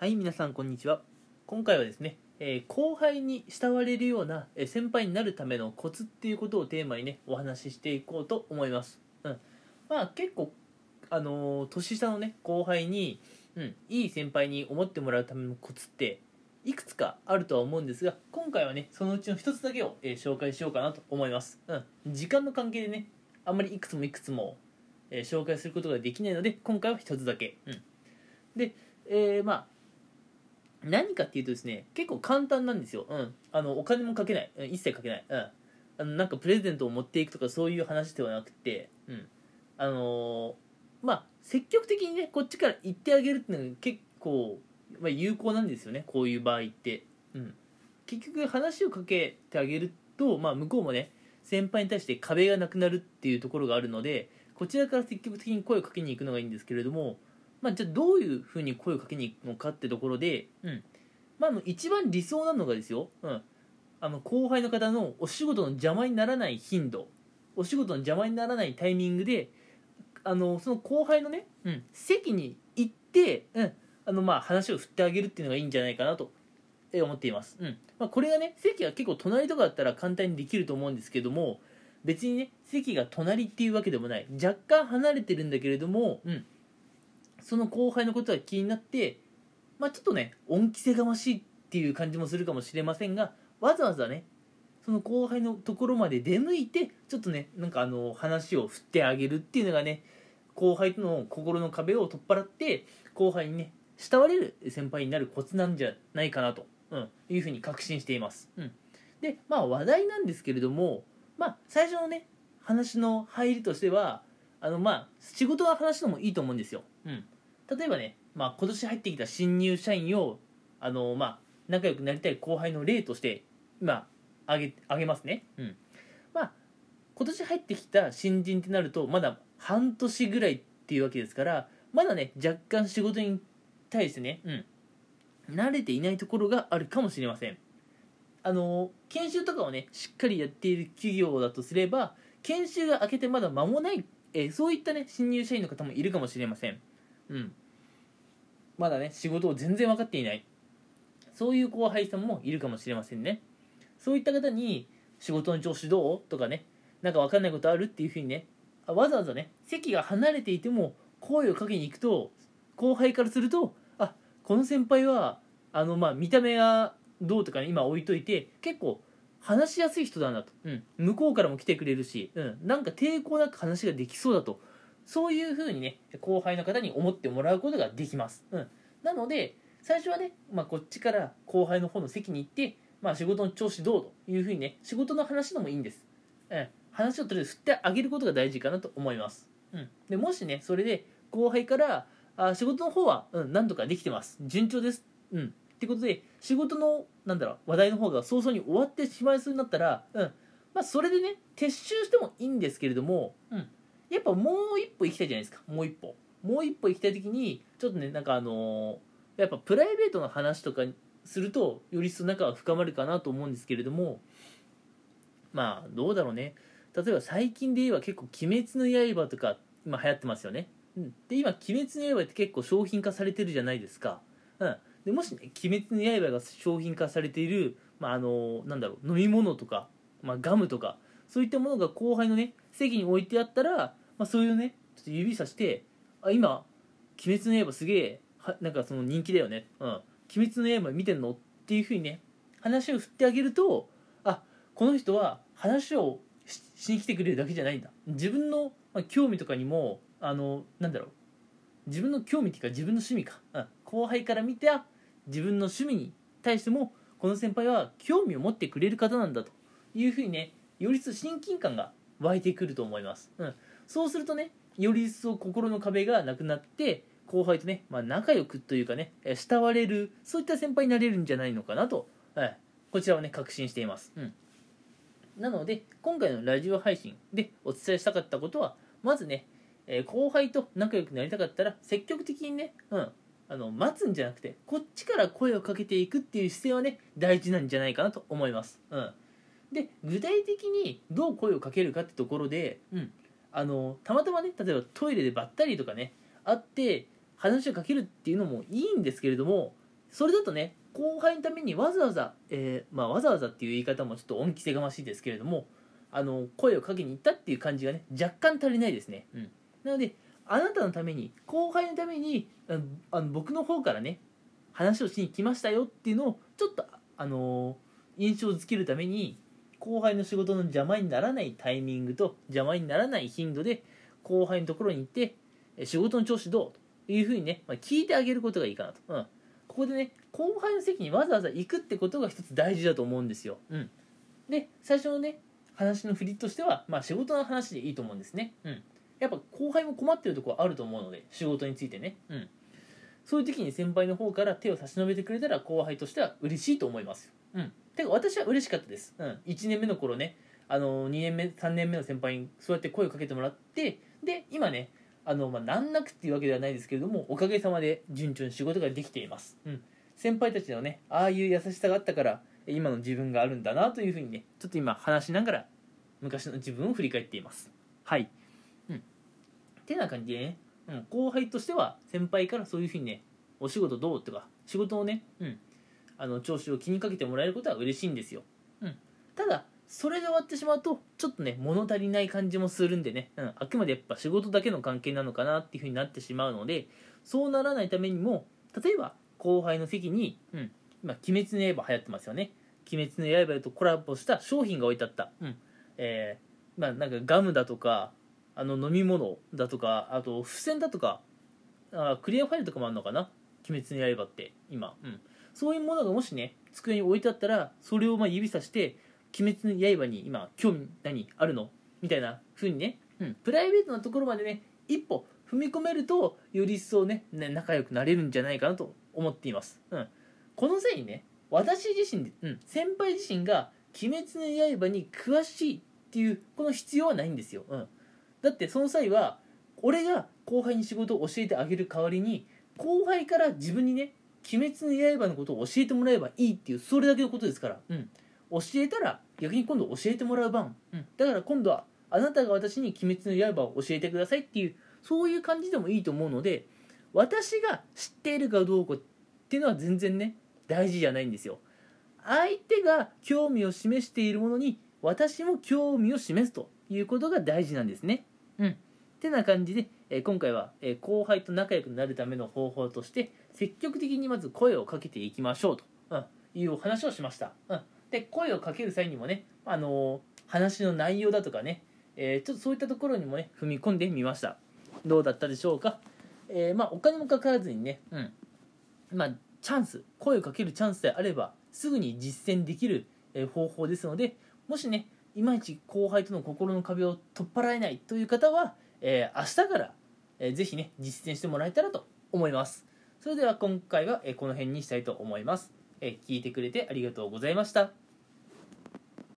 はい皆さんこんにちは。今回はですね、えー後輩に慕われるようなえー先輩になるためのコツっていうことをテーマにねお話ししていこうと思います、うん、まあ結構あのー年下のね後輩に、うん、いい先輩に思ってもらうためのコツっていくつかあるとは思うんですが今回はねそのうちの一つだけを、えー紹介しようかなと思います、うん、時間の関係でねあんまりいくつもいくつも、えー紹介することができないので今回は一つだけ、うん、で、えーまあ何かっていうとですね結構簡単なんですよ、うん、あのお金もかけない、うん一切かけない、うん、あのなんかプレゼントを持っていくとかそういう話ではなくて、うん、あのーまあ積極的にねこっちから言ってあげるっていうのが結構、まあ、有効なんですよね。こういう場合って、うん、結局話をかけてあげると、まあ、向こうもね先輩に対して壁がなくなるっていうところがあるのでこちらから積極的に声をかけに行くのがいいんですけれどもまあ、じゃあどういうふうに声をかけに行くのかってところで、うん。まあ、の一番理想なのがですよ、うん、あの後輩の方のお仕事の邪魔にならない頻度。お仕事の邪魔にならないタイミングであのその後輩のね、うん、席に行って、うん。あのまあ、話を振ってあげるっていうのがいいんじゃないかなと思っています、うん。まあ、これがね席が結構隣とかだったら簡単にできると思うんですけども別にね席が隣っていうわけでもない。若干離れてるんだけれども、うん、その後輩のことが気になって、まあ、ちょっとね恩着せがましいっていう感じもするかもしれませんがわざわざねその後輩のところまで出向いてちょっとねなんかあの話を振ってあげるっていうのがね後輩との心の壁を取っ払って後輩にね慕われる先輩になるコツなんじゃないかなと、うん、いうふうに確信しています、うん、でまあ話題なんですけれどもまあ最初のね話の入りとしてはあのまあ仕事の話のもいいと思うんですよ、うん、例えばね、まあ、今年入ってきた新入社員をあの、まあ、仲良くなりたい後輩の例として今挙げ挙げますね、うん、まあ今年入ってきた新人ってなるとまだ半年ぐらいっていうわけですからまだね若干仕事に対してね、うん、慣れていないところがあるかもしれません。あの研修とかをねしっかりやっている企業だとすれば研修が明けてまだ間もない、えそういったね新入社員の方もいるかもしれません。うん。まだね仕事を全然分かっていない。そういう後輩さんもいるかもしれませんね。そういった方に仕事の調子どうとかねなんか分かんないことあるっていうふうにねわざわざね席が離れていても声をかけに行くと後輩からするとあこの先輩はあのまあ見た目がどうとかね今置いといて結構話しやすい人だなと、うん、向こうからも来てくれるし、うん、なんか抵抗なく話ができそうだと。そういうふうにね後輩の方に思ってもらうことができます、うん、なので最初はね、まあ、こっちから後輩の方の席に行って、まあ、仕事の調子どうというふうにね仕事の話でもいいんです、うん、話をとりあえず振ってあげることが大事かなと思います、うん、でもしねそれで後輩からあ仕事の方は、うん、なんとかできてます。順調です、うん、ってことで仕事のなんだろう話題の方が早々に終わってしまいそうになったら、うん。まあ、それでね撤収してもいいんですけれども、うん、やっぱもう一歩行きたいじゃないですか。もう一歩。もう一歩行きたい時にちょっとねなんかあのやっぱプライベートの話とかするとより一層仲が深まるかなと思うんですけれどもまあどうだろうね。例えば最近で言えば結構「鬼滅の刃」とか今流行ってますよね、うん、で今「鬼滅の刃」って結構商品化されてるじゃないですか、うん、でもしね「鬼滅の刃」が商品化されている、まあ、あのなんだろう飲み物とか、まあ、ガムとかそういったものが後輩のね席に置いてあったら、まあ、そういうねちょっと指さして「あ今鬼滅の刃すげえなんかその人気だよね、うん、鬼滅の刃見てんの?」っていうふうにね話を振ってあげるとあこの人は話をししに来てくれるだけじゃないんだ。自分の、まあ、興味とかにもあのなんだろう。自分の興味っていうか自分の趣味か、うん、後輩から見て自分の趣味に対してもこの先輩は興味を持ってくれる方なんだというふうにねより一層親近感が湧いてくると思います、うん、そうするとねより一層心の壁がなくなって後輩とね、まあ、仲良くというかね慕われるそういった先輩になれるんじゃないのかなと、はい、こちらはね確信しています、うん、なので今回のラジオ配信でお伝えしたかったことはまずね、え後輩と仲良くなりたかったら積極的にね、うん、あの待つんじゃなくてこっちから声をかけていくっていう姿勢はね大事なんじゃないかなと思います、うん、で具体的にどう声をかけるかってところで、うん、あのたまたまね例えばトイレでばったりとかね会って話をかけるっていうのもいいんですけれどもそれだとね後輩のためにわざわざ、えーまあ、わざわざっていう言い方もちょっと恩着せがましいですけれどもあの声をかけに行ったっていう感じがね若干足りないですね、うん、なのであなたのために後輩のためにあの僕の方からね話をしに来ましたよっていうのをちょっとあの印象づけるために後輩の仕事の邪魔にならないタイミングと邪魔にならない頻度で後輩のところに行って仕事の調子どうというふうにね、まあ、聞いてあげることがいいかなと、うん、ここでね後輩の席にわざわざ行くってことが一つ大事だと思うんですよ、うん、で最初のね話の振りとしては、まあ、仕事の話でいいと思うんですね、うん、やっぱ後輩も困ってるところあると思うので仕事についてね、うん、そういう時に先輩の方から手を差し伸べてくれたら後輩としては嬉しいと思いますうん。てか私は嬉しかったです。うん。1年目の頃ね、あの、2年目、3年目の先輩にそうやって声をかけてもらって、で、今ね、あの、まあ、難なくっていうわけではないですけれども、おかげさまで順調に仕事ができています。うん。先輩たちのね、ああいう優しさがあったから、今の自分があるんだなというふうにね、ちょっと今話しながら、昔の自分を振り返っています。はい。うん。てな感じでね、うん、後輩としては先輩からそういうふうにね、お仕事どうとか、仕事をね、うん、あの調子を気にかけてもらえることは嬉しいんですよ、うん、ただそれで終わってしまうとちょっとね物足りない感じもするんでね、うん、あくまでやっぱ仕事だけの関係なのかなっていうふうになってしまうのでそうならないためにも例えば後輩の席に、うん、今「鬼滅の刃」流行ってますよね「鬼滅の刃」とコラボした商品が置いてあった、うん。えー、まあなんかガムだとかあの飲み物だとかあと付箋だとかあクリアファイルとかもあるのかな「鬼滅の刃」って今、うん、そういうものがもしね机に置いてあったらそれをま指さして「鬼滅の刃」に今興味何あるの？みたいな風にね、うん、プライベートなところまでね一歩踏み込めるとより一層ねね仲良くなれるんじゃないかなと思っています、うん、この際にね私自身で、うん、先輩自身が「鬼滅の刃」に詳しいっていうこの必要はないんですよ、うん、だってその際は俺が後輩に仕事を教えてあげる代わりに後輩から自分にね鬼滅の刃のことを教えてもらえばいいっていうそれだけのことですから、うん、教えたら逆に今度教えてもらう番、うん、だから今度はあなたが私に鬼滅の刃を教えてくださいっていうそういう感じでもいいと思うので私が知っているかどうかっていうのは全然ね大事じゃないんですよ。相手が興味を示しているものに私も興味を示すということが大事なんですねうん。てな感じで、え今回は、え後輩と仲良くなるための方法として積極的にまず声をかけていきましょうと、うん、いうお話をしました、うん、で声をかける際にもね、あのー、話の内容だとかね、えー、ちょっとそういったところにもね踏み込んでみました。どうだったでしょうか、えー、まあ、お金もかからずにね、うん。まあ、チャンス声をかけるチャンスであればすぐに実践できる方法ですのでもしねいまいち後輩との心の壁を取っ払えないという方は、えー、明日から、えー、ぜひね実践してもらえたらと思います。それでは今回はえこの辺にしたいと思います。え聞いてくれてありがとうございました。